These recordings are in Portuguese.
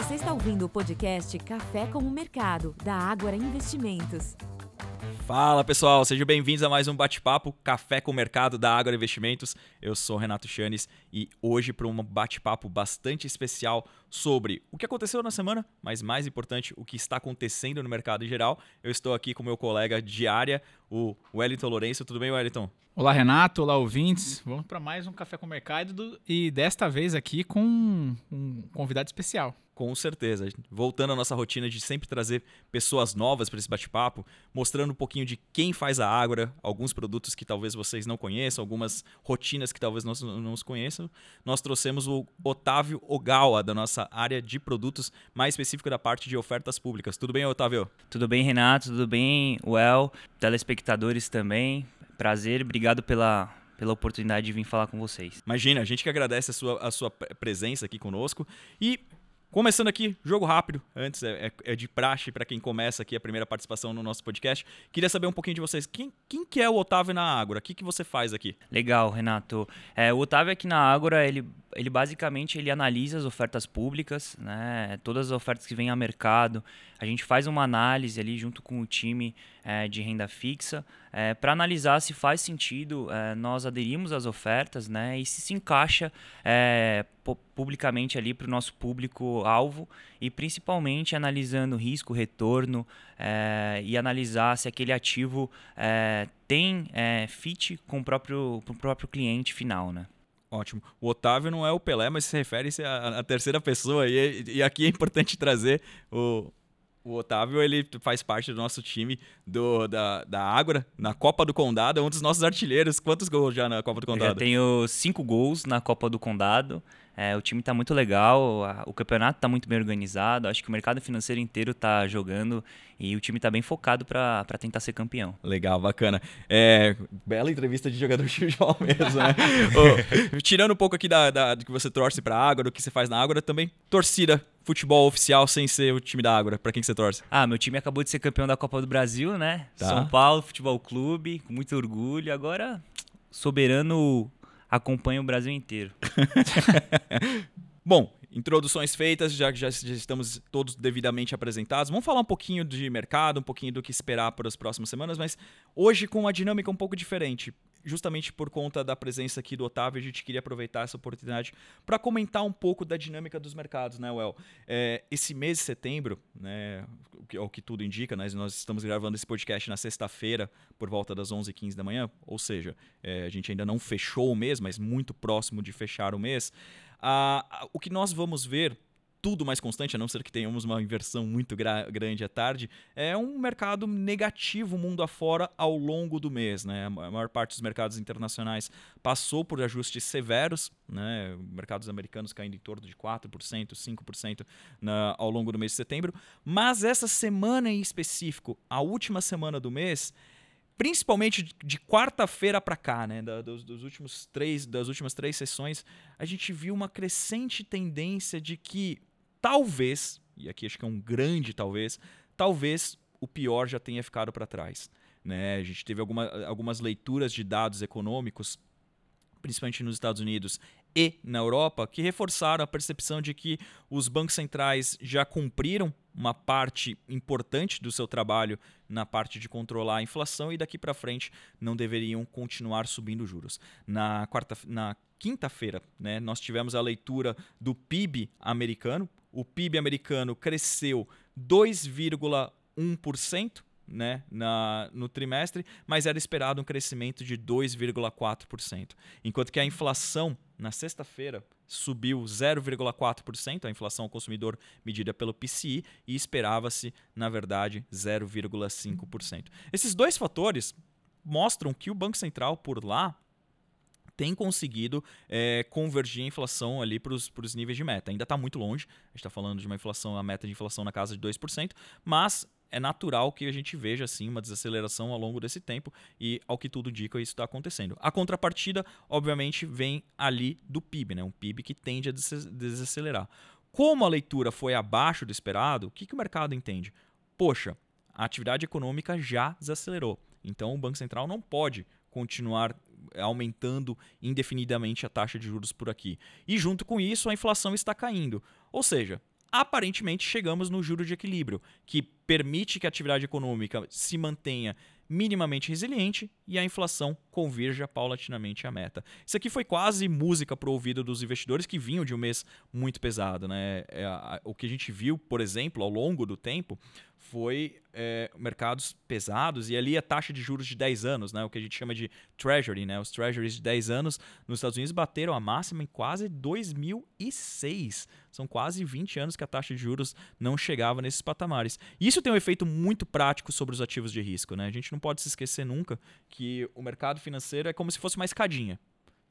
Você está ouvindo o podcast Café com o Mercado, da Ágora Investimentos. Fala pessoal, sejam bem-vindos a mais um bate-papo Café com o Mercado da Ágora Investimentos. Eu sou Renato Chanes e hoje para um bate-papo bastante especial sobre o que aconteceu na semana, mas mais importante, o que está acontecendo no mercado em geral. Eu estou aqui com meu colega de área, o Wellington Lourenço. Tudo bem, Wellington? Olá, Renato. Olá, ouvintes. Vamos para mais um Café com o Mercado e desta vez aqui com um convidado especial. Com certeza. Voltando à nossa rotina de sempre trazer pessoas novas para esse bate-papo, mostrando um pouquinho de quem faz a Ágora, alguns produtos que talvez vocês não conheçam, algumas rotinas que talvez não, não os conheçam. Nós trouxemos o Otávio Ogawa, da nossa área de produtos, mais específico da parte de ofertas públicas. Tudo bem, Otávio? Tudo bem, Renato? Tudo bem, Well? Telespectadores também. Prazer, obrigado pela, pela oportunidade de vir falar com vocês. Imagina, a gente que agradece a sua, a sua presença aqui conosco. E Começando aqui, jogo rápido, antes é, é, é de praxe para quem começa aqui a primeira participação no nosso podcast. Queria saber um pouquinho de vocês. Quem, quem que é o Otávio na Ágora? O que, que você faz aqui? Legal, Renato. É, o Otávio aqui na Ágora, ele, ele basicamente ele analisa as ofertas públicas, né? todas as ofertas que vêm ao mercado. A gente faz uma análise ali junto com o time é, de renda fixa é, para analisar se faz sentido é, nós aderirmos às ofertas né, e se se encaixa publicamente ali para o nosso público-alvo e principalmente analisando risco, retorno e analisar se aquele ativo tem fit com o próprio, com o próprio cliente final. Né? Ótimo. O Otávio não é o Pelé, mas se refere à terceira pessoa. E, e aqui é importante trazer o, o Otávio, ele faz parte do nosso time do, da, da Ágora, na Copa do Condado, é um dos nossos artilheiros. Quantos gols já na Copa do Condado? Eu já tenho cinco gols na Copa do Condado. É, o time está muito legal, a, o campeonato está muito bem organizado. Acho que o mercado financeiro inteiro está jogando e o time está bem focado para tentar ser campeão. Legal, bacana. É, bela entrevista de jogador de futebol mesmo, né? tirando um pouco aqui da, da, do que você torce para a Ágora, do que você faz na Ágora, também torcida futebol oficial sem ser o time da Ágora? Para quem que você torce? Ah, meu time acabou de ser campeão da Copa do Brasil, né? Tá. São Paulo Futebol Clube, com muito orgulho. Agora, soberano acompanha o Brasil inteiro. Bom, introduções feitas, já que já, estamos todos devidamente apresentados. Vamos falar um pouquinho de mercado, um pouquinho do que esperar para as próximas semanas, mas hoje com uma dinâmica um pouco diferente justamente por conta da presença aqui do Otávio, a gente queria aproveitar essa oportunidade para comentar um pouco da dinâmica dos mercados, né, Well? É, esse mês de setembro, né, o que, o que tudo indica, né, nós estamos gravando esse podcast na sexta-feira, por volta das 11h15 da manhã, ou seja, é, a gente ainda não fechou o mês, mas muito próximo de fechar o mês. Ah, o que nós vamos ver tudo mais constante, a não ser que tenhamos uma inversão muito grande à tarde, é um mercado negativo mundo afora ao longo do mês. Né? A maior parte dos mercados internacionais passou por ajustes severos, né? mercados americanos caindo em torno de 4%, 5% na, ao longo do mês de setembro. Mas essa semana em específico, a última semana do mês, principalmente de quarta-feira para cá, né, dos, dos, últimos três, das últimas três sessões, a gente viu uma crescente tendência de que talvez, e aqui acho que é um grande talvez, talvez o pior já tenha ficado para trás. Né? A gente teve alguma, algumas leituras de dados econômicos, principalmente nos Estados Unidos e na Europa, que reforçaram a percepção de que os bancos centrais já cumpriram uma parte importante do seu trabalho na parte de controlar a inflação e daqui para frente não deveriam continuar subindo juros. Na quarta, na quinta-feira, né, nós tivemos a leitura do PIB americano, o PIB americano cresceu 2,1%. Né, no trimestre, mas era esperado um crescimento de 2,4%. Enquanto que a inflação na sexta-feira subiu 0,4%, a inflação ao consumidor medida pelo PCI, e esperava-se, na verdade, 0,5%. Esses dois fatores mostram que o Banco Central por lá tem conseguido é, convergir a inflação ali para os níveis de meta. Ainda está muito longe, a gente está falando de uma inflação, a meta de inflação na casa de 2%, mas é natural que a gente veja assim uma desaceleração ao longo desse tempo e ao que tudo indica isso está acontecendo. A contrapartida, obviamente, vem ali do PIB, né? um PIB que tende a desacelerar. Como a leitura foi abaixo do esperado, o que, que o mercado entende? Poxa, a atividade econômica já desacelerou. Então o Banco Central não pode continuar aumentando indefinidamente a taxa de juros por aqui. E junto com isso, a inflação está caindo. Ou seja, aparentemente chegamos no juro de equilíbrio, que permite que a atividade econômica se mantenha minimamente resiliente e a inflação convirja paulatinamente à meta. Isso aqui foi quase música para o ouvido dos investidores que vinham de um mês muito pesado. Né? É, a, o que a gente viu, por exemplo, ao longo do tempo, foi é, mercados pesados e ali a taxa de juros de 10 anos, né, o que a gente chama de treasury, né, os treasuries de 10 anos nos Estados Unidos bateram a máxima em quase 2006. São quase 20 anos que a taxa de juros não chegava nesses patamares. Isso tem um efeito muito prático sobre os ativos de risco. Né? A gente não pode se esquecer nunca que o mercado financeiro é como se fosse uma escadinha.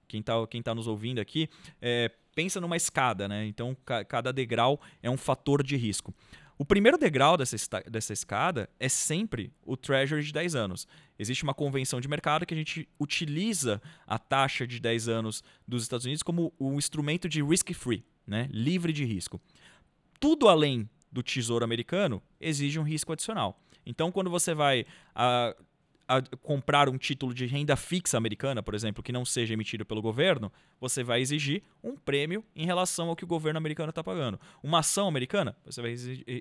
Quem está quem tá nos ouvindo aqui, é, pensa numa escada, né? Então, ca cada degrau é um fator de risco. O primeiro degrau dessa, dessa escada é sempre o Treasury de 10 anos. Existe uma convenção de mercado que a gente utiliza a taxa de 10 anos dos Estados Unidos como um instrumento de risk-free, né? livre de risco. Tudo além do Tesouro Americano exige um risco adicional. Então, quando você vai a, a comprar um título de renda fixa americana, por exemplo, que não seja emitido pelo governo, você vai exigir um prêmio em relação ao que o governo americano está pagando. Uma ação americana, você vai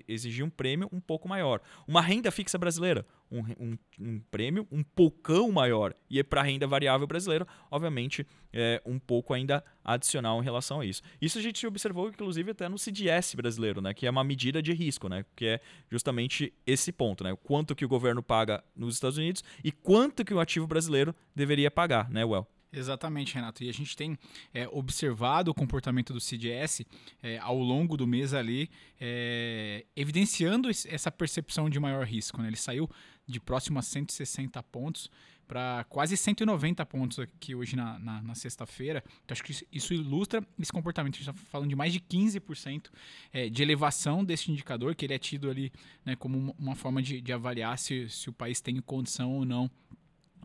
exigir um prêmio um pouco maior. Uma renda fixa brasileira, um, um, um prêmio um poucão maior. E para a renda variável brasileira, obviamente, é um pouco ainda adicional em relação a isso. Isso a gente observou, inclusive, até no CDS brasileiro, né, que é uma medida de risco, né, que é justamente esse ponto, né, quanto que o governo paga nos Estados Unidos e quanto que o ativo brasileiro deveria pagar, né, Well? Exatamente, Renato. E a gente tem é, observado o comportamento do CDS é, ao longo do mês ali, é, evidenciando essa percepção de maior risco. Né? Ele saiu de próximo a 160 pontos para quase 190 pontos aqui hoje na, na, na sexta-feira. Então, acho que isso ilustra esse comportamento. A gente está falando de mais de 15% é, de elevação desse indicador, que ele é tido ali né, como uma, forma de, de avaliar se, se o país tem condição ou não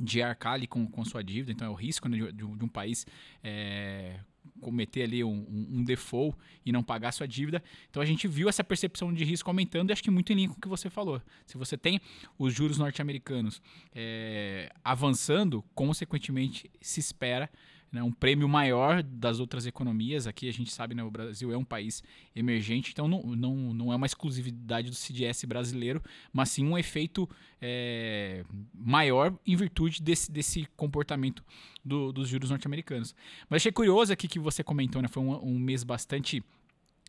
de arcar ali com, com sua dívida, então é o risco né, de, de, um país é, cometer ali um, um, um, default e não pagar sua dívida. Então a gente viu essa percepção de risco aumentando e acho que muito em linha com o que você falou. Se você tem os juros norte-americanos é, avançando, consequentemente se espera né, um prêmio maior das outras economias. Aqui a gente sabe, né, o Brasil é um país emergente, então não, não, não é uma exclusividade do CDS brasileiro, mas sim um efeito é, maior em virtude desse, desse comportamento do, dos juros norte-americanos. Mas achei curioso aqui que você comentou, né, foi um, um mês bastante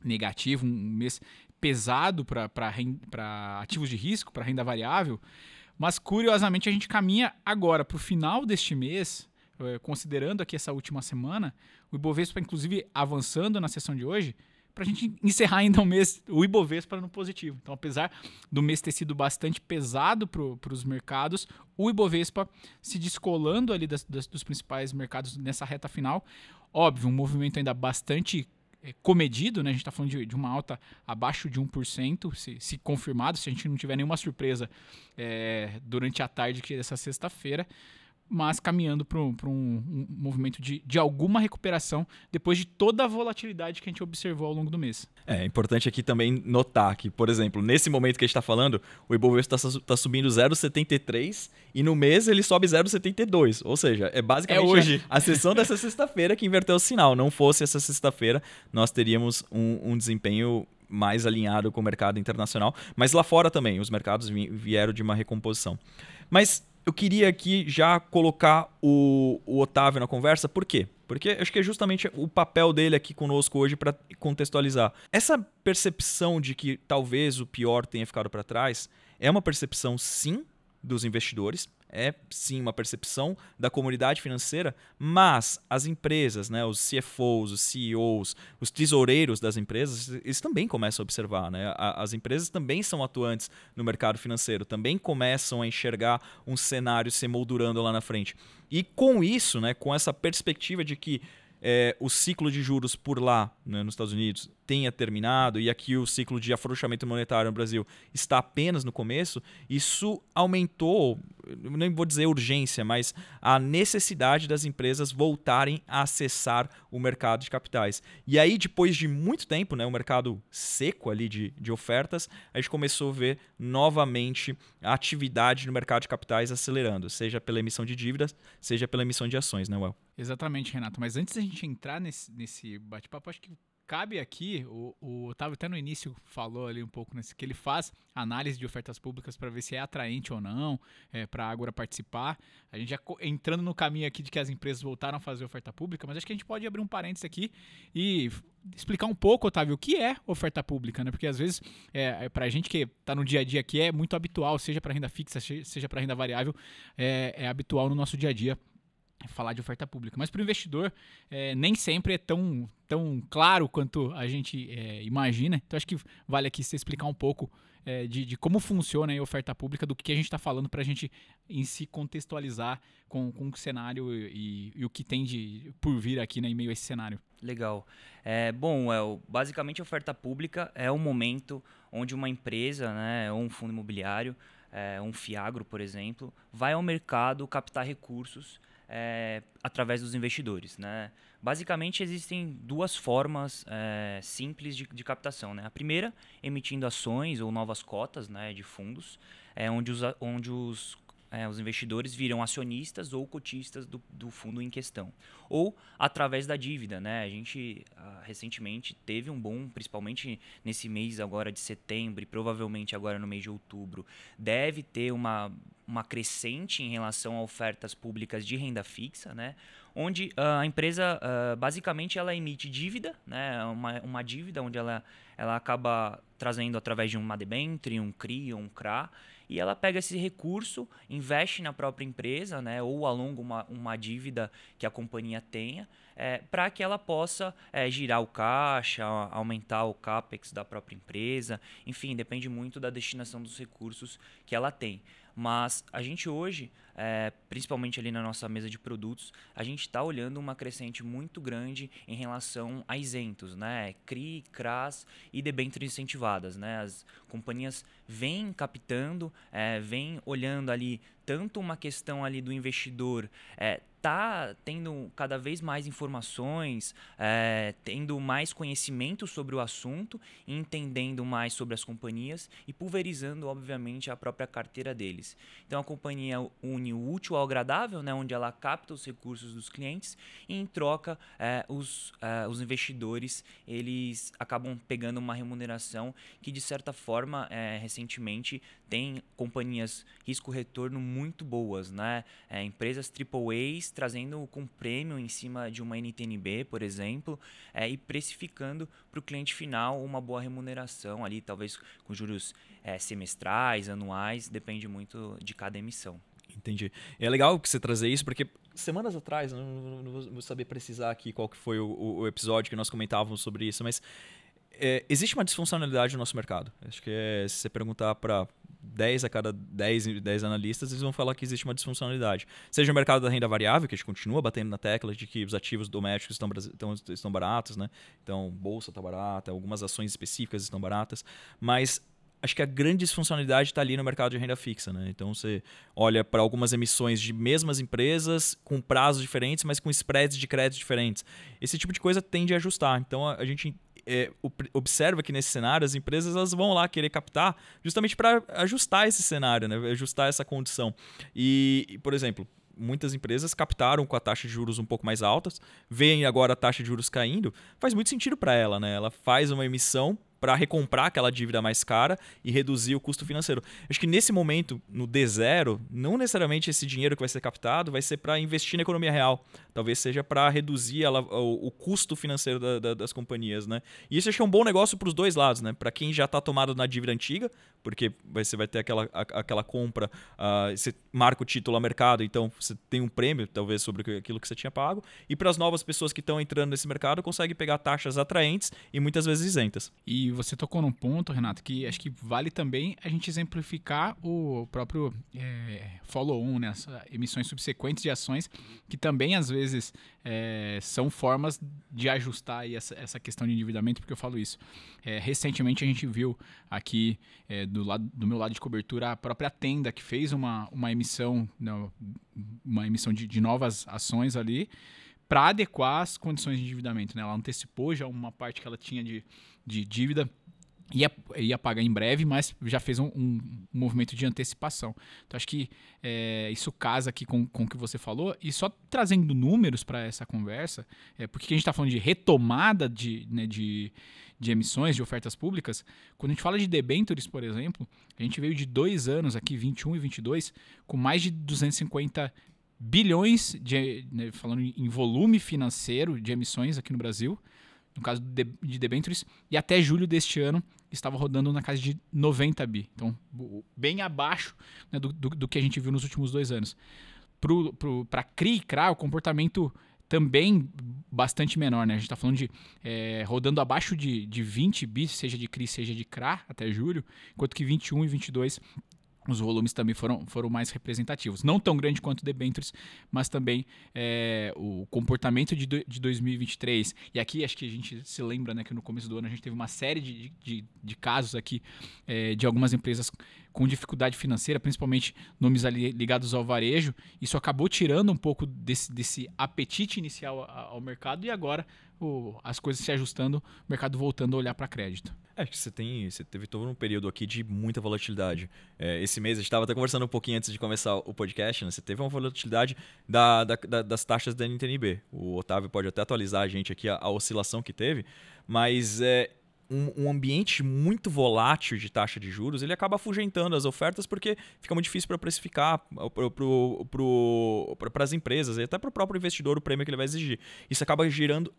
negativo, um mês pesado para ativos de risco, para renda variável. Mas curiosamente a gente caminha agora para o final deste mês considerando aqui essa última semana, o Ibovespa, inclusive, avançando na sessão de hoje, para a gente encerrar ainda o mês, o Ibovespa no positivo. Então, apesar do mês ter sido bastante pesado para os mercados, o Ibovespa se descolando ali das, das, dos principais mercados nessa reta final. Óbvio, um movimento ainda bastante é, comedido, né? A gente está falando de, de, uma alta abaixo de 1%, se, se confirmado, se a gente não tiver nenhuma surpresa é, durante a tarde dessa sexta-feira mas caminhando para um, um, movimento de, de alguma recuperação depois de toda a volatilidade que a gente observou ao longo do mês. É importante aqui também notar que, por exemplo, nesse momento que a gente está falando, o Ibovespa está tá subindo 0,73 e no mês ele sobe 0,72. Ou seja, é basicamente é hoje. A, a sessão dessa sexta-feira que inverteu o sinal. Não fosse essa sexta-feira, nós teríamos um, um desempenho mais alinhado com o mercado internacional. Mas lá fora também, os mercados vieram de uma recomposição. Mas eu queria aqui já colocar o, o Otávio na conversa, por quê? Porque acho que é justamente o papel dele aqui conosco hoje para contextualizar. Essa percepção de que talvez o pior tenha ficado para trás é uma percepção, sim, dos investidores, é sim uma percepção da comunidade financeira, mas as empresas, né, os CFOs, os CEOs, os tesoureiros das empresas, eles também começam a observar. Né? As empresas também são atuantes no mercado financeiro, também começam a enxergar um cenário se moldurando lá na frente. E com isso, né, com essa perspectiva de que é, o ciclo de juros por lá, né, nos Estados Unidos, tenha terminado e aqui o ciclo de afrouxamento monetário no Brasil está apenas no começo, isso aumentou, nem vou dizer urgência, mas a necessidade das empresas voltarem a acessar o mercado de capitais. E aí, depois de muito tempo, né, o mercado seco ali de, de ofertas, a gente começou a ver novamente a atividade no mercado de capitais acelerando, seja pela emissão de dívidas, seja pela emissão de ações, né, Well? Exatamente, Renato. Mas antes da gente entrar nesse, nesse bate-papo, acho que cabe aqui, o, o Otávio até no início falou ali um pouco nesse, que ele faz análise de ofertas públicas para ver se é atraente ou não é, para a Ágora participar. A gente já entrando no caminho aqui de que as empresas voltaram a fazer oferta pública, mas acho que a gente pode abrir um parênteses aqui e explicar um pouco, Otávio, o que é oferta pública, né? Porque às vezes, é, é para a gente que está no dia a dia aqui, é muito habitual, seja para renda fixa, seja para renda variável, é, é habitual no nosso dia a dia falar de oferta pública. Mas para o investidor, é, nem sempre é tão, tão claro quanto a gente é, imagina. Então, acho que vale aqui você explicar um pouco é, de, de, como funciona a oferta pública, do que a gente está falando para a gente em si contextualizar com, com o cenário e, e, o que tem de por vir aqui né, em meio a esse cenário. Legal. É, bom, é, basicamente a oferta pública é o momento onde uma empresa, né, ou um fundo imobiliário, é, um fiagro, por exemplo, vai ao mercado captar recursos é, através dos investidores. Né? Basicamente, existem duas formas é, simples de, de, captação. Né? A primeira, emitindo ações ou novas cotas né, de fundos, é, onde, os, onde os é, os investidores viram acionistas ou cotistas do, do, fundo em questão. Ou através da dívida. Né? A gente ah, recentemente teve um bom, principalmente nesse mês agora de setembro e provavelmente agora no mês de outubro, deve ter uma, uma crescente em relação a ofertas públicas de renda fixa, né? onde uh, a empresa uh, basicamente ela emite dívida, né? uma, uma dívida onde ela, ela acaba trazendo através de uma debênture, um CRI um CRA, e ela pega esse recurso, investe na própria empresa, né, ou alonga uma, uma dívida que a companhia tenha, é, para que ela possa é, girar o caixa, aumentar o capex da própria empresa, enfim, depende muito da destinação dos recursos que ela tem. Mas a gente hoje, é, principalmente ali na nossa mesa de produtos, a gente está olhando uma crescente muito grande em relação a isentos, né? CRI, CRAS e debêntures incentivadas. Né? As companhias vêm captando, é, vêm olhando ali tanto uma questão ali do investidor é, tá tendo cada vez mais informações, é, tendo mais conhecimento sobre o assunto, entendendo mais sobre as companhias e pulverizando, obviamente, a própria carteira deles. Então a companhia une o útil ao agradável, né, onde ela capta os recursos dos clientes e em troca é, os, é, os investidores eles acabam pegando uma remuneração que de certa forma é, recentemente tem companhias risco-retorno muito boas, né? É, empresas AAAs trazendo com prêmio em cima de uma NTNB, por exemplo, é, e precificando para o cliente final uma boa remuneração ali, talvez com juros é, semestrais, anuais, depende muito de cada emissão. Entendi. É legal que você trazer isso, porque semanas atrás, não, não vou saber precisar aqui qual que foi o, o episódio que nós comentávamos sobre isso, mas é, existe uma disfuncionalidade no nosso mercado. Acho que é, se você perguntar para 10 a cada 10, 10 analistas, eles vão falar que existe uma disfuncionalidade. Seja o mercado da renda variável, que a gente continua batendo na tecla de que os ativos domésticos estão, estão, estão baratos, né? Então, bolsa está barata, algumas ações específicas estão baratas, mas acho que a grande disfuncionalidade está ali no mercado de renda fixa. Né? Então você olha para algumas emissões de mesmas empresas, com prazos diferentes, mas com spreads de crédito diferentes. Esse tipo de coisa tende a ajustar. Então a gente é, observa que nesse cenário as empresas elas vão lá querer captar justamente para ajustar esse cenário, né? ajustar essa condição. E, por exemplo, muitas empresas captaram com a taxa de juros um pouco mais altas, veem agora a taxa de juros caindo, faz muito sentido para ela, né? Ela faz uma emissão para recomprar aquela dívida mais cara e reduzir o custo financeiro. Acho que nesse momento, no D0, não necessariamente esse dinheiro que vai ser captado vai ser para investir na economia real. Talvez seja para reduzir o, o, custo financeiro da, da, das companhias. Né? E isso acho que é um bom negócio para os dois lados. Né? Para quem já está tomado na dívida antiga, porque você vai ter aquela, aquela compra, uh, você marca o título a mercado, então você tem um prêmio, talvez, sobre aquilo que você tinha pago. E para as novas pessoas que estão entrando nesse mercado, consegue pegar taxas atraentes e muitas vezes isentas. E você tocou num ponto, Renato, que acho que vale também a gente exemplificar o próprio é, follow-on, né? Emissões subsequentes de ações, que também às vezes é, são formas de ajustar essa, essa questão de endividamento, porque eu falo isso. É, recentemente a gente viu aqui é, do, lado, do meu lado de cobertura a própria tenda que fez uma, uma emissão, não, uma emissão de, de novas ações ali para adequar as condições de endividamento. Né? Ela antecipou já uma parte que ela tinha de, de dívida ia, ia pagar em breve, mas já fez um, um, movimento de antecipação. Então acho que é, isso casa aqui com, com o que você falou. E só trazendo números para essa conversa, é, porque a gente está falando de retomada de, né, de, de emissões, de ofertas públicas, quando a gente fala de debentures, por exemplo, a gente veio de dois anos aqui, 21 e 22, com mais de 250 bilhões, de, né, falando em volume financeiro de emissões aqui no Brasil, no caso de debentures, e até julho deste ano estava rodando na casa de 90 bi. Então, bem abaixo né, do, do, do, que a gente viu nos últimos dois anos. Para CRI e CRA, o comportamento também bastante menor. Né? A gente está falando de é, rodando abaixo de, de 20 bi, seja de CRI, seja de CRA, até julho, enquanto que 21 e 22 os volumes também foram, foram mais representativos. Não tão grande quanto debentures, mas também é, o comportamento de, de 2023. E aqui acho que a gente se lembra né, que no começo do ano a gente teve uma série de, de, de casos aqui é, de algumas empresas com dificuldade financeira, principalmente nomes ligados ao varejo. Isso acabou tirando um pouco desse, desse apetite inicial ao mercado e agora o, as coisas se ajustando, o mercado voltando a olhar para crédito. É, que você tem, você teve todo um período aqui de muita volatilidade. É, esse mês a gente estava até conversando um pouquinho antes de começar o podcast, né? Você teve uma volatilidade da, da, da, das taxas da NTNB. O Otávio pode até atualizar a gente aqui a, a oscilação que teve, mas é, um, um, ambiente muito volátil de taxa de juros, ele acaba afugentando as ofertas porque fica muito difícil para precificar para as empresas e até para o próprio investidor o prêmio que ele vai exigir. Isso acaba girando,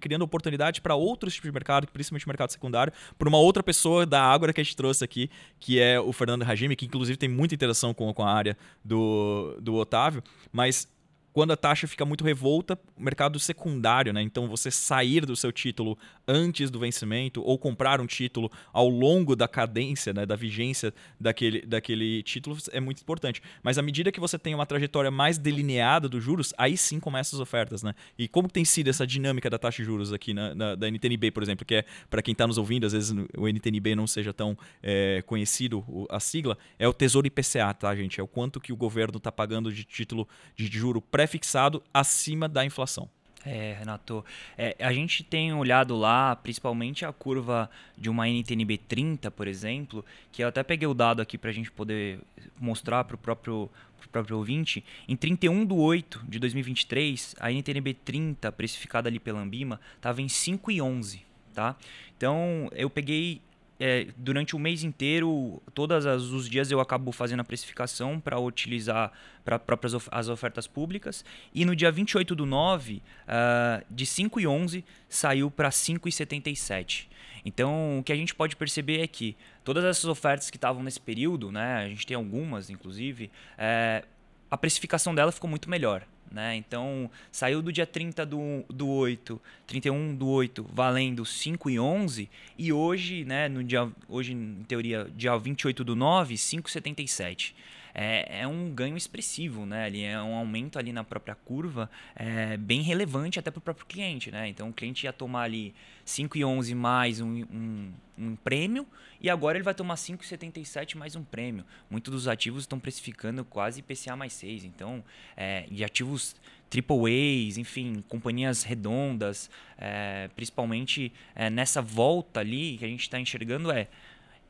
criando oportunidade para outros tipos de mercado, principalmente mercado secundário, por uma outra pessoa da Ágora que a gente trouxe aqui, que é o Fernando Hajime, que inclusive tem muita interação com, com a área do, do Otávio, mas quando a taxa fica muito revolta, mercado secundário, né? Então você sair do seu título antes do vencimento ou comprar um título ao longo da cadência, né, da vigência daquele, daquele título é muito importante. Mas à medida que você tem uma trajetória mais delineada dos juros, aí sim começam as ofertas, né? E como tem sido essa dinâmica da taxa de juros aqui na, na da NTNB, por exemplo, que é para quem está nos ouvindo, às vezes o NTNB não seja tão é, conhecido a sigla, é o Tesouro IPCA, tá, gente? É o quanto que o governo está pagando de título de juro pré-fixado acima da inflação. É, Renato, é, a gente tem olhado lá, principalmente a curva de uma NTNB 30, por exemplo, que eu até peguei o dado aqui para a gente poder mostrar para o próprio, pro próprio ouvinte. Em 31 de 8 de 2023, a NTNB 30, precificada ali pela Ambima, estava em 5,11. Tá? Então, eu peguei é, durante o mês inteiro, todos os dias eu acabo fazendo a precificação para utilizar para próprias of as ofertas públicas. E no dia 28 do 9, uh, ah, de 5,11 saiu para 5,77. Então, o que a gente pode perceber é que todas essas ofertas que estavam nesse período, né, a gente tem algumas, inclusive, é, a precificação dela ficou muito melhor. Né? Então, saiu do dia 30 do, do 8, 31 do 8, valendo 5 e 11, e hoje, né, no dia, hoje, em teoria, dia 28 do 9, 5,77 é, é um ganho expressivo, né? Ali é um aumento ali na própria curva é, bem relevante até para o próprio cliente, né? Então o cliente ia tomar ali 5,11 mais um, um, um prêmio e agora ele vai tomar 5,77 mais um prêmio. Muitos dos ativos estão precificando quase IPCA mais 6. Então, é, de ativos triple A's, enfim, companhias redondas, é, principalmente é, nessa volta ali que a gente está enxergando é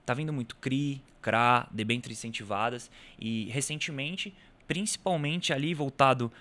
tá vindo muito CRI, CRA, debêntures incentivadas e recentemente, principalmente ali voltado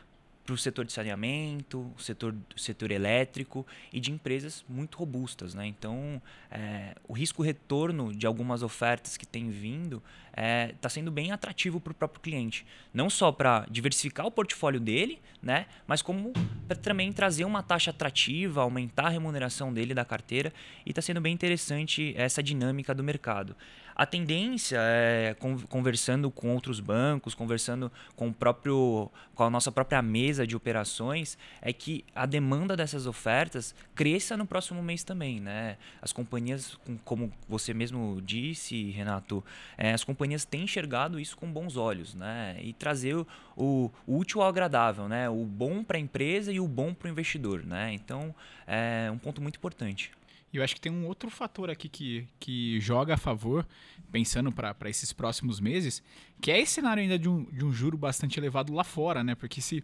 para o setor de saneamento, setor, setor elétrico e de empresas muito robustas. Né? Então, é, o risco-retorno de algumas ofertas que tem vindo está é, tá sendo bem atrativo para o próprio cliente. Não só para diversificar o portfólio dele, né? mas como para também trazer uma taxa atrativa, aumentar a remuneração dele da carteira. E está sendo bem interessante essa dinâmica do mercado. A tendência é conversando com outros bancos, conversando com o próprio com a nossa própria mesa de operações, é que a demanda dessas ofertas cresça no próximo mês também, né? As companhias, como você mesmo disse, Renato, é, as companhias têm enxergado isso com bons olhos, né? E trazer o, o útil ao agradável, né? O bom para a empresa e o bom para o investidor, né? Então, é um ponto muito importante. E eu acho que tem um outro fator aqui que, que joga a favor, pensando para esses próximos meses, que é esse cenário ainda de um, de um juro bastante elevado lá fora, né? Porque se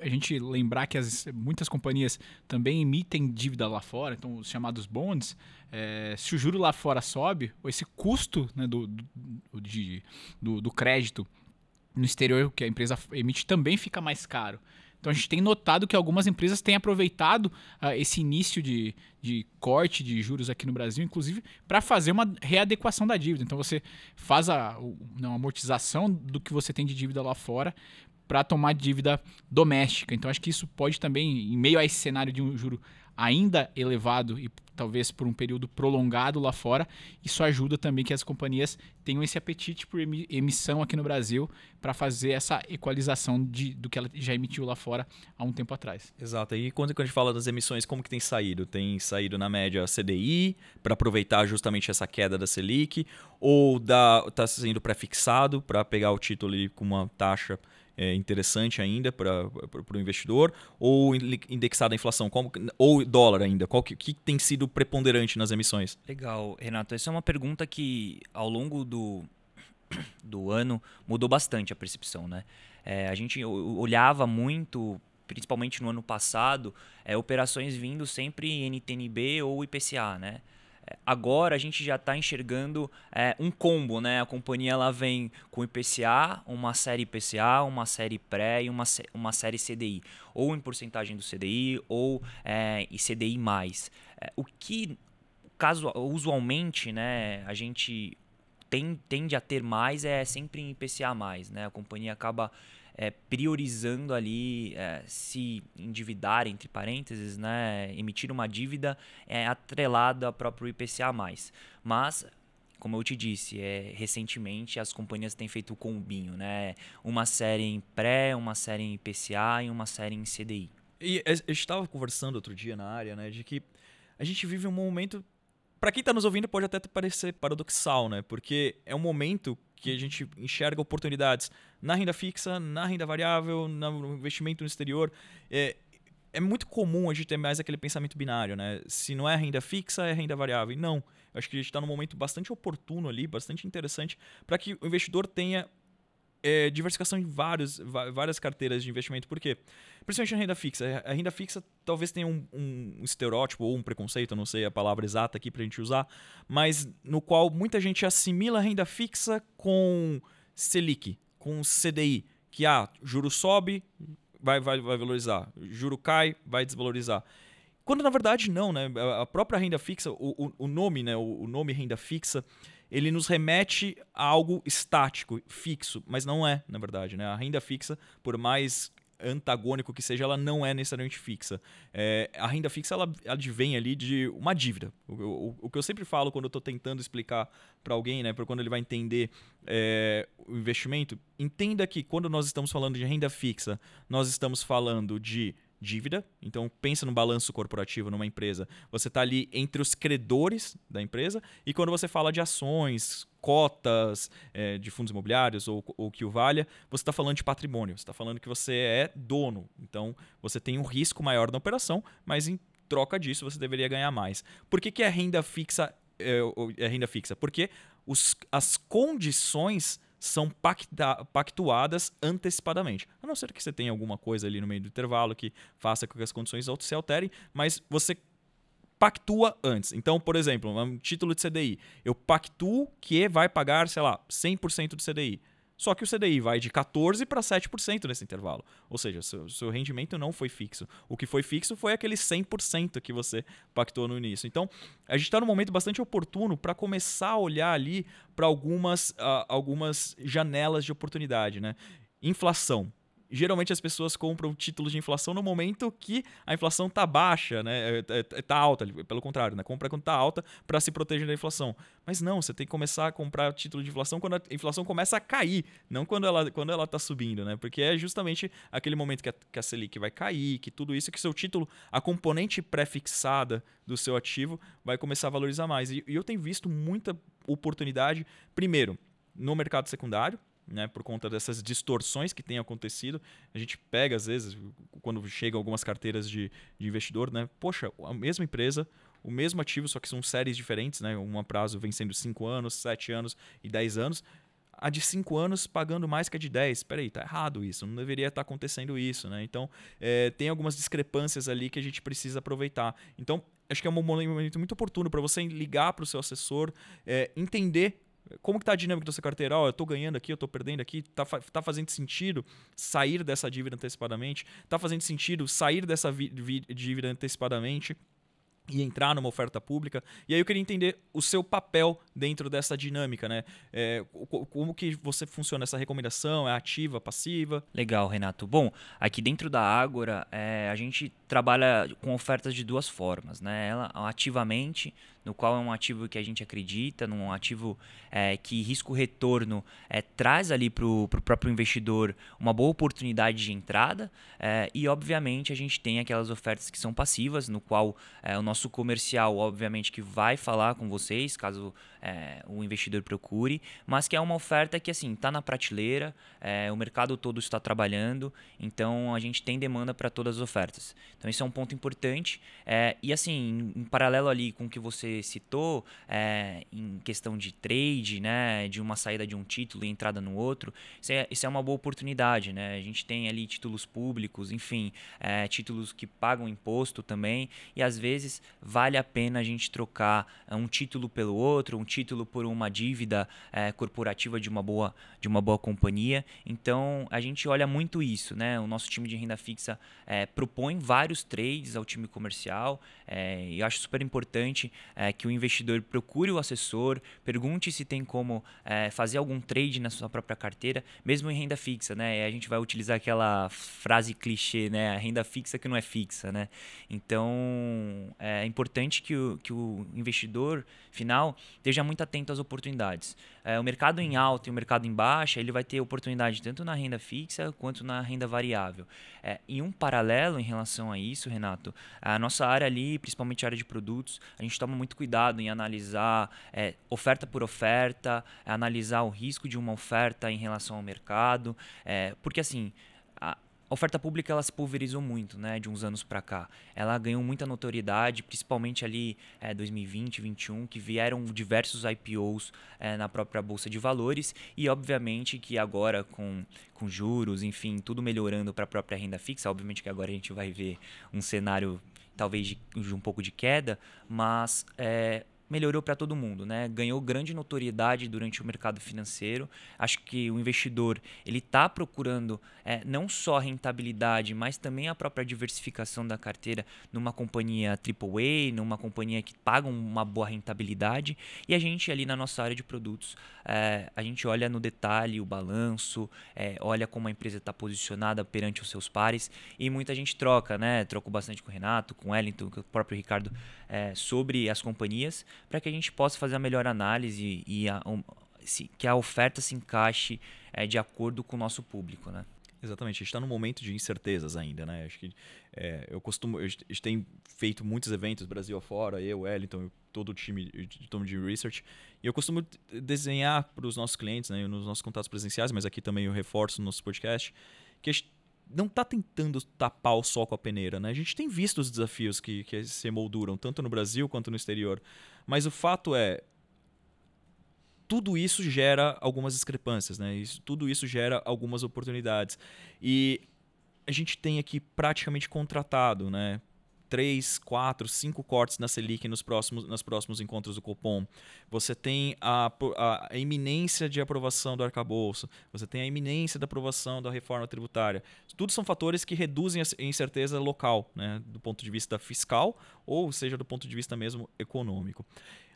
a gente lembrar que as, muitas companhias também emitem dívida lá fora, então os chamados bonds, é, se o juro lá fora sobe, esse custo né, do, do, de, do, do crédito no exterior que a empresa emite também fica mais caro. Então a gente tem notado que algumas empresas têm aproveitado uh, esse início de, de corte de juros aqui no Brasil, inclusive, para fazer uma readequação da dívida. Então você faz a, não, a amortização do que você tem de dívida lá fora para tomar dívida doméstica. Então acho que isso pode também, em meio a esse cenário de um juro ainda elevado e talvez por um período prolongado lá fora, isso ajuda também que as companhias tenham esse apetite por emissão aqui no Brasil para fazer essa equalização de, do que ela já emitiu lá fora há um tempo atrás. Exato. E quando, a gente fala das emissões, como que tem saído? Tem saído na média CDI para aproveitar justamente essa queda da Selic ou está sendo pré-fixado para pegar o título com uma taxa é, interessante ainda para o investidor, ou indexado à inflação, como, ou dólar ainda? Qual que, que, tem sido preponderante nas emissões? Legal, Renato. Essa é uma pergunta que ao longo do, do ano mudou bastante a percepção. Né? É, a gente olhava muito principalmente no ano passado, é, operações vindo sempre em NTNB ou IPCA, né? Agora a gente já está enxergando é, um combo, né? A companhia ela vem com IPCA, uma série IPCA, uma série pré e uma, uma série CDI, ou em porcentagem do CDI ou é, CDI mais. É, o que caso usualmente, né? A gente tem, tende a ter mais é sempre em IPCA mais, né? A companhia acaba é, priorizando ali é, se endividar, entre parênteses, né, emitir uma dívida é, atrelada ao próprio IPCA+. Mas, como eu te disse, é, recentemente as companhias têm feito o combinho, né? Uma série em pré, uma série em IPCA e uma série em CDI. E gente estava conversando outro dia na área, né, de que a gente vive um momento para quem está nos ouvindo pode até parecer paradoxal, né? Porque é um momento que a gente enxerga oportunidades na renda fixa, na renda variável, no investimento no exterior. É, é muito comum a gente ter mais aquele pensamento binário, né? Se não é renda fixa, é renda variável. E não. Eu acho que a gente está num momento bastante oportuno ali, bastante interessante, para que o investidor tenha é, diversificação em vários, várias carteiras de investimento. Por quê? Principalmente na renda fixa. A renda fixa talvez tenha um, um estereótipo ou um preconceito, não sei a palavra exata aqui para a gente usar, mas no qual muita gente assimila a renda fixa com Selic, com CDI, que ah, juro sobe, vai, vai, vai valorizar, juro cai, vai desvalorizar. Quando na verdade não, né? A própria renda fixa, o, o, o nome, né? O, o nome renda fixa ele nos remete a algo estático, fixo, mas não é, na verdade. Né? A renda fixa, por mais antagônico que seja, ela não é necessariamente fixa. É, a renda fixa ela, advém ali de uma dívida. O, o, o que eu sempre falo quando eu estou tentando explicar para alguém, né, para quando ele vai entender é, o investimento, entenda que quando nós estamos falando de renda fixa, nós estamos falando de dívida. Então pensa no balanço corporativo numa empresa. Você está ali entre os credores da empresa e quando você fala de ações, cotas é, de fundos imobiliários ou o que o valha, você está falando de patrimônio. Você está falando que você é dono. Então você tem um risco maior na operação, mas em troca disso você deveria ganhar mais. Por que, que a renda fixa é, é renda fixa? Porque os, as condições são pactuadas antecipadamente. A não ser que você tenha alguma coisa ali no meio do intervalo que faça com que as condições se alterem, mas você pactua antes. Então, por exemplo, um título de CDI, eu pactuo que vai pagar, sei lá, 100% do CDI. Só que o CDI vai de 14% para 7% nesse intervalo. Ou seja, seu, seu rendimento não foi fixo. O que foi fixo foi aquele 100% que você pactou no início. Então, a gente está num momento bastante oportuno para começar a olhar ali para algumas, uh, algumas janelas de oportunidade. Né? Inflação geralmente as pessoas compram títulos de inflação no momento que a inflação está baixa, né? Está é, é, alta, pelo contrário, né? Compra quando está alta para se proteger da inflação. Mas não, você tem que começar a comprar título de inflação quando a inflação começa a cair, não quando ela quando ela está subindo, né? Porque é justamente aquele momento que a, que a Selic vai cair, que tudo isso, que seu título, a componente pré-fixada do seu ativo vai começar a valorizar mais. E, e eu tenho visto muita oportunidade, primeiro, no mercado secundário, né, por conta dessas distorções que têm acontecido. A gente pega, às vezes, quando chega algumas carteiras de, de investidor, né, poxa, a mesma empresa, o mesmo ativo, só que são séries diferentes, né? Um prazo vencendo 5 anos, 7 anos e 10 anos. A de 5 anos pagando mais que a de 10. Peraí, tá errado isso. Não deveria estar acontecendo isso, né? Então, é, tem algumas discrepâncias ali que a gente precisa aproveitar. Então, acho que é um momento muito oportuno para você ligar para o seu assessor, é, entender como que tá a dinâmica da sua carteira? Oh, eu estou ganhando aqui, eu estou perdendo aqui, tá, tá fazendo sentido sair dessa dívida antecipadamente? Tá fazendo sentido sair dessa dívida antecipadamente? e entrar numa oferta pública. E aí eu queria entender o seu papel dentro dessa dinâmica, né? É, como que você funciona essa recomendação? É ativa, passiva? Legal, Renato. Bom, aqui dentro da Ágora, é, a gente trabalha com ofertas de duas formas, né? Ela ativamente no qual é um ativo que a gente acredita, num ativo é, que risco-retorno é, traz ali para o próprio investidor uma boa oportunidade de entrada. É, e, obviamente, a gente tem aquelas ofertas que são passivas, no qual é, o nosso comercial, obviamente, que vai falar com vocês, caso é, o investidor procure, mas que é uma oferta que, assim, está na prateleira, é, o mercado todo está trabalhando, então a gente tem demanda para todas as ofertas. Então, esse é um ponto importante. e, assim, em, paralelo ali com o que você citou, é, em questão de trade, né, de uma saída de um título e entrada no outro, isso é, isso é uma boa oportunidade. Né? A gente tem ali títulos públicos, enfim, é, títulos que pagam imposto também, e às vezes vale a pena a gente trocar um título pelo outro, um título por uma dívida é, corporativa de uma boa, de uma boa companhia. Então a gente olha muito isso, né? O nosso time de renda fixa é, propõe vários trades ao time comercial, é, e eu acho super importante que o investidor procure o assessor, pergunte se tem como fazer algum trade na sua própria carteira, mesmo em renda fixa, né? A gente vai utilizar aquela frase clichê, né? A renda fixa que não é fixa, né? Então é importante que o, que o investidor final esteja muito atento às oportunidades. É, o mercado em alta e o mercado em baixa, ele vai ter oportunidade tanto na renda fixa quanto na renda variável. É, e um paralelo em relação a isso, Renato, a nossa área ali, principalmente a área de produtos, a gente toma muito muito cuidado em analisar é, oferta por oferta, analisar o risco de uma oferta em relação ao mercado, é, porque assim a, oferta pública ela se pulverizou muito, né, de uns anos para cá. Ela ganhou muita notoriedade, principalmente ali é, 2020, 2021, que vieram diversos IPOs é, na própria bolsa de valores e obviamente que agora com, com juros, enfim, tudo melhorando para a própria renda fixa, obviamente que agora a gente vai ver um cenário talvez de, de um pouco de queda, mas é, melhorou para todo mundo, né? Ganhou grande notoriedade durante o mercado financeiro. Acho que o investidor ele está procurando é, não só a rentabilidade, mas também a própria diversificação da carteira numa companhia AAA, numa companhia que paga uma boa rentabilidade. E a gente ali na nossa área de produtos, é, a gente olha no detalhe o balanço, é, olha como a empresa está posicionada perante os seus pares e muita gente troca, né? Troco bastante com o Renato, com o Wellington, com o próprio Ricardo é, sobre as companhias para que a gente possa fazer a melhor análise e a, um, se, que a oferta se encaixe é, de acordo com o nosso público, né? Exatamente, a gente está num momento de incertezas ainda, né? Acho que é, eu costumo, a gente tem feito muitos eventos Brasil afora, eu, Wellington, todo o time de Tom de Research, e eu costumo desenhar para os nossos clientes, né, nos nossos contatos presenciais, mas aqui também eu reforço no nosso podcast, que a gente não está tentando tapar o sol com a peneira, né? A gente tem visto os desafios que, que se emolduram, tanto no Brasil quanto no exterior, mas o fato é, tudo isso gera algumas discrepâncias, né? Isso, tudo isso gera algumas oportunidades. E a gente tem aqui praticamente contratado, né? Três, quatro, cinco cortes na Selic nos próximos, nos próximos encontros do Copom. Você tem a, a, a, iminência de aprovação do arcabouço. Você tem a iminência da aprovação da reforma tributária. Tudo são fatores que reduzem a incerteza local, né, do ponto de vista fiscal ou seja do ponto de vista mesmo econômico.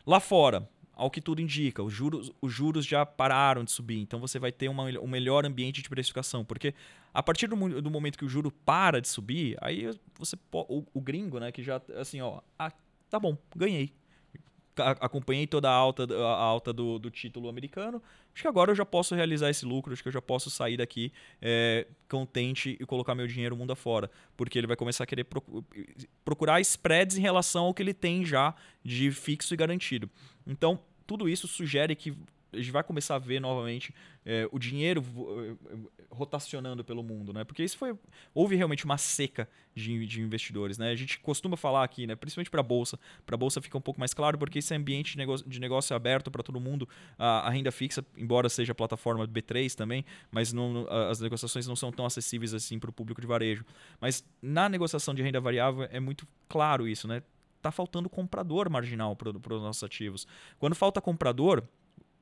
Lá fora, ao que tudo indica, os juros, os juros já pararam de subir, então você vai ter uma, um melhor ambiente de precificação, porque a partir do, do momento que o juro para de subir, aí você o, o gringo, né, que já assim, ó, ah, tá bom, ganhei. Acompanhei toda a alta, a alta do, do título americano. Acho que agora eu já posso realizar esse lucro, acho que eu já posso sair daqui é, contente e colocar meu dinheiro mundo afora. Porque ele vai começar a querer procurar spreads em relação ao que ele tem já de fixo e garantido. Então, tudo isso sugere que a gente vai começar a ver novamente é, o dinheiro rotacionando pelo mundo, né? Porque isso foi houve realmente uma seca de, de investidores, né? A gente costuma falar aqui, né? Principalmente para a bolsa, para a bolsa fica um pouco mais claro porque esse ambiente de negócio, de negócio é aberto para todo mundo, a, a, renda fixa, embora seja a plataforma B3 também, mas não, as negociações não são tão acessíveis assim para o público de varejo. Mas na negociação de renda variável é muito claro isso, né? Tá faltando comprador marginal para os nossos ativos. Quando falta comprador,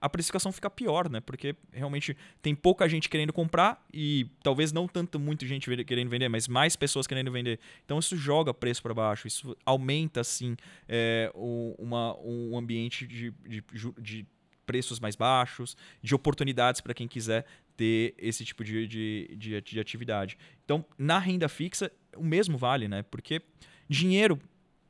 a precificação fica pior, né? Porque realmente tem pouca gente querendo comprar e talvez não tanto muita gente querendo vender, mas mais pessoas querendo vender. Então isso joga preço para baixo, isso aumenta assim é, uma, um ambiente de, de, de preços mais baixos, de oportunidades para quem quiser ter esse tipo de, de, de, de atividade. Então, na renda fixa, o mesmo vale, né? Porque dinheiro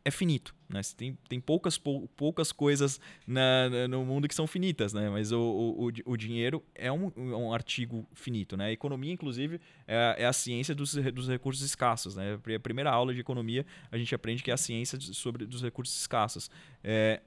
é finito. Né? Tem, tem poucas, pou, poucas coisas na, no mundo que são finitas, né? mas o, o, o dinheiro é um, um artigo finito. Né? A economia, inclusive, é, é a ciência dos, dos recursos escassos. Né? A primeira aula de economia a gente aprende que é a ciência sobre dos recursos escassos. É,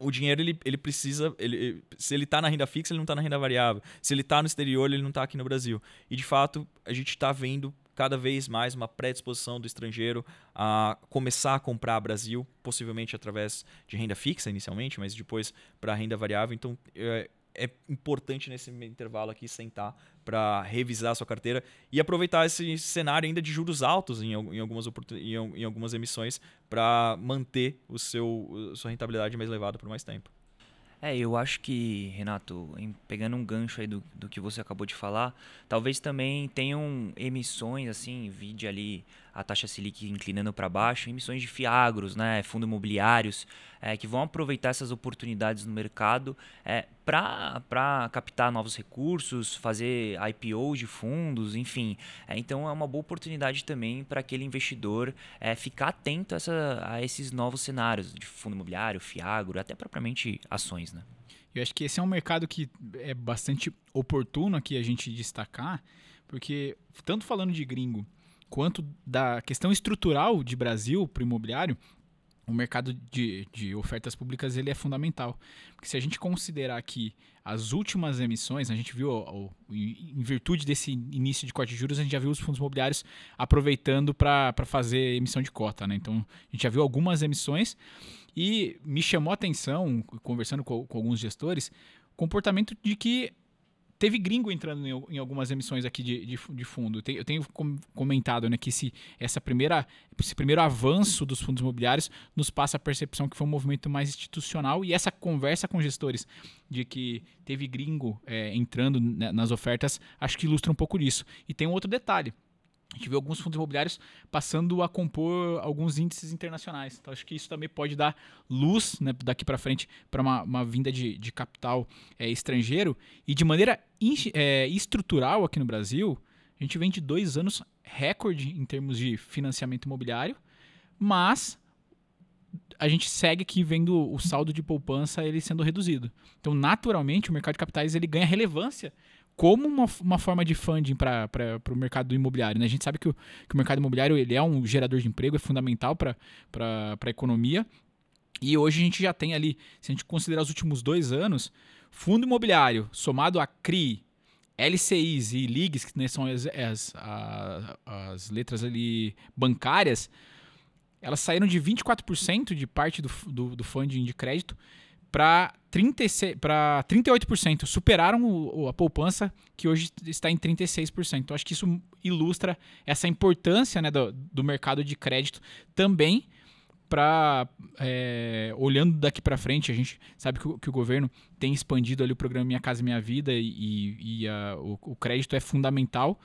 o dinheiro ele, ele precisa. Ele, se ele está na renda fixa, ele não está na renda variável. Se ele está no exterior, ele não está aqui no Brasil. E de fato, a gente está vendo cada vez mais uma predisposição do estrangeiro a começar a comprar Brasil, possivelmente através de renda fixa inicialmente, mas depois para renda variável. Então é, é importante nesse intervalo aqui sentar para revisar a sua carteira e aproveitar esse cenário ainda de juros altos em, em algumas, em, em algumas emissões para manter o seu, sua rentabilidade mais elevada por mais tempo. É, eu acho que, Renato, em, pegando um gancho aí do, do que você acabou de falar, talvez também tenham emissões, assim, vide ali a taxa Selic inclinando para baixo, emissões de fiagros, né, fundos imobiliários, é, que vão aproveitar essas oportunidades no mercado é, para captar novos recursos, fazer IPO de fundos, enfim. É, então é uma boa oportunidade também para aquele investidor é, ficar atento a, essa, a esses novos cenários de fundo imobiliário, fiagro, até propriamente ações. Né? Eu acho que esse é um mercado que é bastante oportuno aqui a gente destacar, porque tanto falando de gringo quanto da questão estrutural de Brasil para o imobiliário, o mercado de, de ofertas públicas ele é fundamental. Porque se a gente considerar que as últimas emissões, a gente viu, em virtude desse início de corte de juros, a gente já viu os fundos imobiliários aproveitando para fazer emissão de cota. Né? Então, a gente já viu algumas emissões e me chamou a atenção, conversando com, com alguns gestores, comportamento de que Teve gringo entrando em, em algumas emissões aqui de, de, de fundo. Eu tenho comentado né, que esse, essa primeira, esse primeiro avanço dos fundos imobiliários nos passa a percepção que foi um movimento mais institucional e essa conversa com gestores de que teve gringo é, entrando né, nas ofertas, acho que ilustra um pouco disso. E tem um outro detalhe a gente vê alguns fundos imobiliários passando a compor alguns índices internacionais. Então, acho que isso também pode dar luz né, daqui para frente para uma, uma, vinda de, de capital é, estrangeiro. E de maneira in, é, estrutural aqui no Brasil, a gente vem de dois anos recorde em termos de financiamento imobiliário, mas a gente segue aqui vendo o saldo de poupança ele sendo reduzido. Então, naturalmente, o mercado de capitais ele ganha relevância como uma, uma forma de funding para o mercado imobiliário. Né? A gente sabe que o, que o mercado imobiliário ele é um gerador de emprego, é fundamental para a economia. E hoje a gente já tem ali, se a gente considerar os últimos dois anos, fundo imobiliário somado a CRI, LCIs e LIGs, que né, são as, as, as letras ali bancárias, elas saíram de 24% de parte do, do, do funding de crédito para 38%. Superaram o, a poupança, que hoje está em 36%. Então, acho que isso ilustra essa importância né, do, do mercado de crédito também para é, olhando daqui para frente, a gente sabe que o, que o, governo tem expandido ali o programa Minha Casa Minha Vida e, e a, o, o, crédito é fundamental.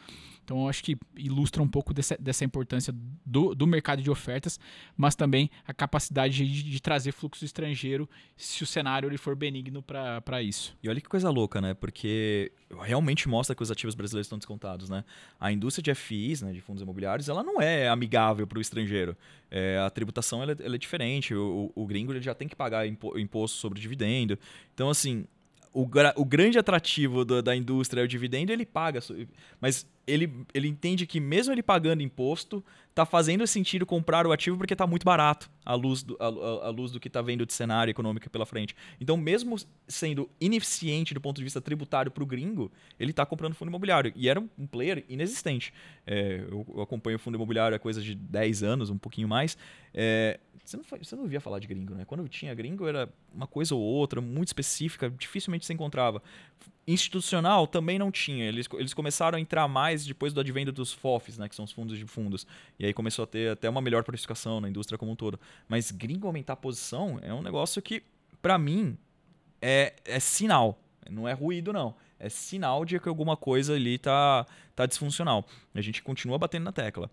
Então, eu acho que ilustra um pouco dessa, dessa importância do, do mercado de ofertas, mas também a capacidade de, de trazer fluxo estrangeiro se o cenário ele for benigno para isso. E olha que coisa louca, né? Porque realmente mostra que os ativos brasileiros estão descontados, né? A indústria de FIs, né, de fundos imobiliários, ela não é amigável para o estrangeiro. É, a tributação ela, ela é diferente. O, o, o gringo ele já tem que pagar imposto sobre dividendo. Então, assim, o, o grande atrativo do, da indústria é o dividendo, ele paga. Mas ele, ele entende que mesmo ele pagando imposto, tá fazendo sentido comprar o ativo porque tá muito barato à luz do, à, à luz do que tá vendo de cenário econômico pela frente. Então, mesmo sendo ineficiente do ponto de vista tributário para o gringo, ele tá comprando fundo imobiliário. E era um player inexistente. É, eu, eu, acompanho o fundo imobiliário há coisa de 10 anos, um pouquinho mais. É, você, não, você não via falar de gringo, né? Quando tinha gringo era uma coisa ou outra, muito específica, dificilmente se encontrava. Institucional também não tinha. Eles, eles começaram a entrar mais depois do advento dos FOFs, né? Que são os fundos de fundos. E aí começou a ter até uma melhor precificação na indústria como um todo. Mas gringo aumentar a posição é um negócio que, para mim, é, é sinal. Não é ruído, não. É sinal de que alguma coisa ali tá, tá disfuncional. A gente continua batendo na tecla.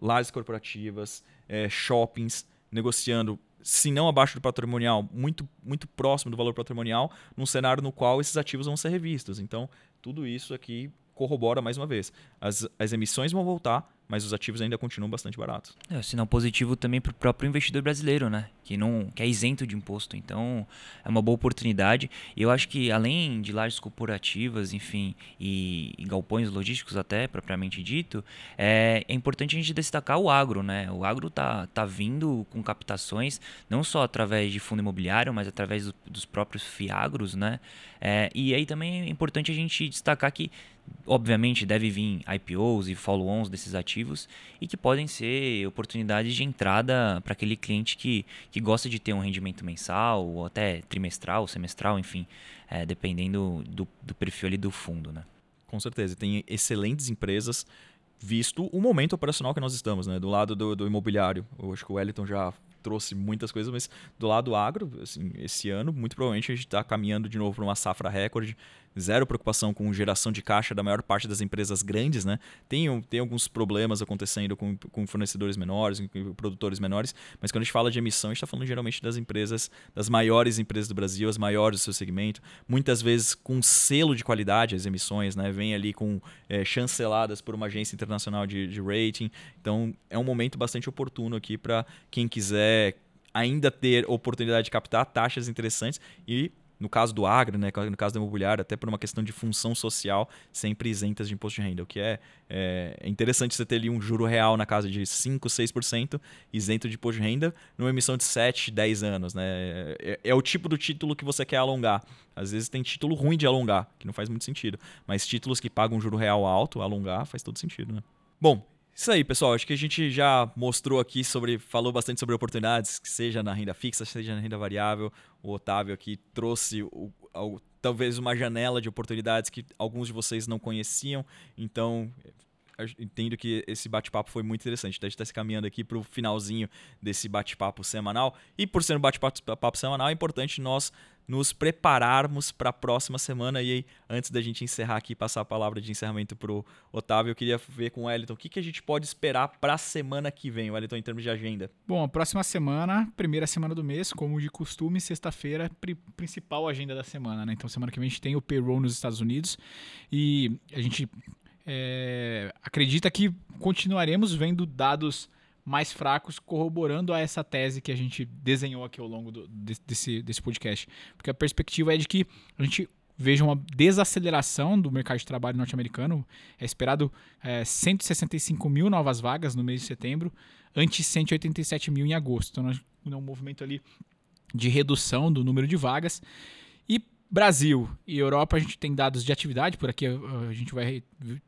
Lajes corporativas, é, shoppings, negociando, se não abaixo do patrimonial, muito, muito próximo do valor patrimonial, num cenário no qual esses ativos vão ser revistos. Então, tudo isso aqui corrobora mais uma vez. As, as emissões vão voltar, mas os ativos ainda continuam bastante baratos. É, sinal positivo também para o próprio investidor brasileiro, né? Que não que é isento de imposto. Então é uma boa oportunidade. Eu acho que além de lajes corporativas, enfim, e, e galpões logísticos até propriamente dito, é, é, importante a gente destacar o agro, né? O agro tá tá vindo com captações não só através de fundo imobiliário, mas através do, dos próprios fiagros, né? É, e aí também é importante a gente destacar que obviamente deve vir IPOs e follow-ons desses ativos e que podem ser oportunidades de entrada para aquele cliente que, que gosta de ter um rendimento mensal ou até trimestral, semestral, enfim, é, dependendo do, do perfil ali do fundo, né? Com certeza, tem excelentes empresas visto o momento operacional que nós estamos, né? Do lado do, do imobiliário. Eu acho que o Wellington já trouxe muitas coisas, mas do lado agro, assim, esse ano, muito provavelmente a gente está caminhando de novo para uma safra recorde, zero preocupação com geração de caixa da maior parte das empresas grandes, né? Tem, tem alguns problemas acontecendo com, com fornecedores menores, com produtores menores, mas quando a gente fala de emissão, a gente está falando geralmente das empresas, das maiores empresas do Brasil, as maiores do seu segmento, muitas vezes com selo de qualidade as emissões, né? Vem ali com é, chanceladas por uma agência internacional de, de rating. Então é um momento bastante oportuno aqui para quem quiser ainda ter oportunidade de captar taxas interessantes e no caso do agro, né, no caso do imobiliário, até por uma questão de função social, sempre isentas de imposto de renda. O que é, é, é interessante você ter ali um juro real na casa de 5, 6% isento de imposto de renda numa emissão de 7, 10 anos. Né? É, é, o tipo do título que você quer alongar. Às vezes tem título ruim de alongar, que não faz muito sentido. Mas títulos que pagam um juro real alto, alongar faz todo sentido. Né? Bom, isso aí, pessoal. Acho que a gente já mostrou aqui sobre, falou bastante sobre oportunidades, seja na renda fixa, seja na renda variável. O Otávio aqui trouxe o, o, talvez uma janela de oportunidades que alguns de vocês não conheciam. Então, entendo que esse bate-papo foi muito interessante. Então, a gente está se caminhando aqui para o finalzinho desse bate-papo semanal. E por ser um bate-papo semanal, é importante nós nos prepararmos para a próxima semana. E aí, antes da gente encerrar aqui, passar a palavra de encerramento para o Otávio, eu queria ver com o Wellington o que, que a gente pode esperar para a semana que vem, Wellington, em termos de agenda. Bom, a próxima semana, primeira semana do mês, como de costume, sexta-feira, principal agenda da semana. Né? Então, semana que vem a gente tem o payroll nos Estados Unidos e a gente é, acredita que continuaremos vendo dados mais fracos, corroborando a essa tese que a gente desenhou aqui ao longo do, desse, desse podcast. Porque a perspectiva é de que a gente veja uma desaceleração do mercado de trabalho norte-americano. É esperado é, 165 mil novas vagas no mês de setembro, ante 187 mil em agosto. Então, nós um movimento ali de redução do número de vagas. Brasil e Europa a gente tem dados de atividade, por aqui a gente vai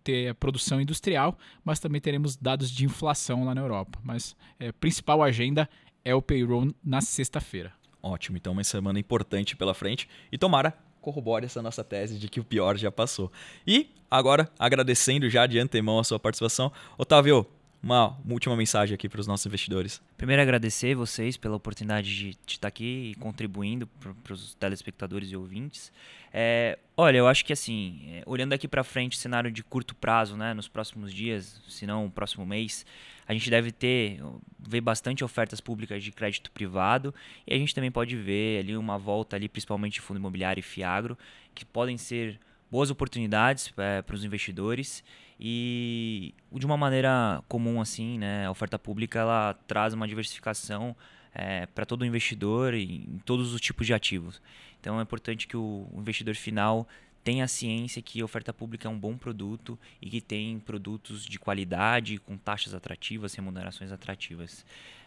ter a produção industrial, mas também teremos dados de inflação lá na Europa. Mas a é, principal agenda é o payroll na sexta-feira. Ótimo, então uma semana importante pela frente e tomara corrobore essa nossa tese de que o pior já passou. E agora, agradecendo já de antemão a sua participação, Otávio, uma última mensagem aqui para os nossos investidores. Primeiro, agradecer vocês pela oportunidade de, estar aqui contribuindo para os telespectadores e ouvintes. É, olha, eu acho que assim, é, olhando aqui para frente, cenário de curto prazo, né, nos próximos dias, se não no próximo mês, a gente deve ter ver bastante ofertas públicas de crédito privado e a gente também pode ver ali uma volta ali, principalmente de fundo imobiliário e fiagro, que podem ser boas oportunidades é, para os investidores e de uma maneira comum assim, né, a oferta pública ela traz uma diversificação é, para todo investidor em todos os tipos de ativos. Então é importante que o investidor final tenha ciência que oferta pública é um bom produto e que tem produtos de qualidade, com taxas atrativas, remunerações atrativas.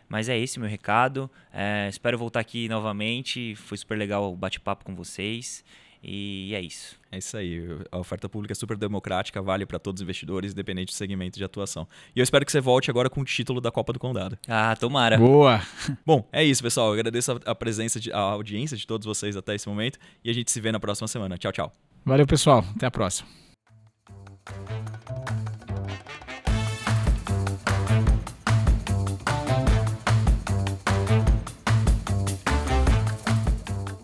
Mas é esse meu recado. É, espero voltar aqui novamente. Foi super legal o bate-papo com vocês. E é isso. É isso aí. A oferta pública é super democrática, vale para todos os investidores, independente do segmento de atuação. E eu espero que você volte agora com o título da Copa do Condado. Ah, tomara. Boa! Bom, é isso, pessoal. Eu agradeço a presença, de, a audiência de todos vocês até esse momento e a gente se vê na próxima semana. Tchau, tchau. Valeu, pessoal. Até a próxima.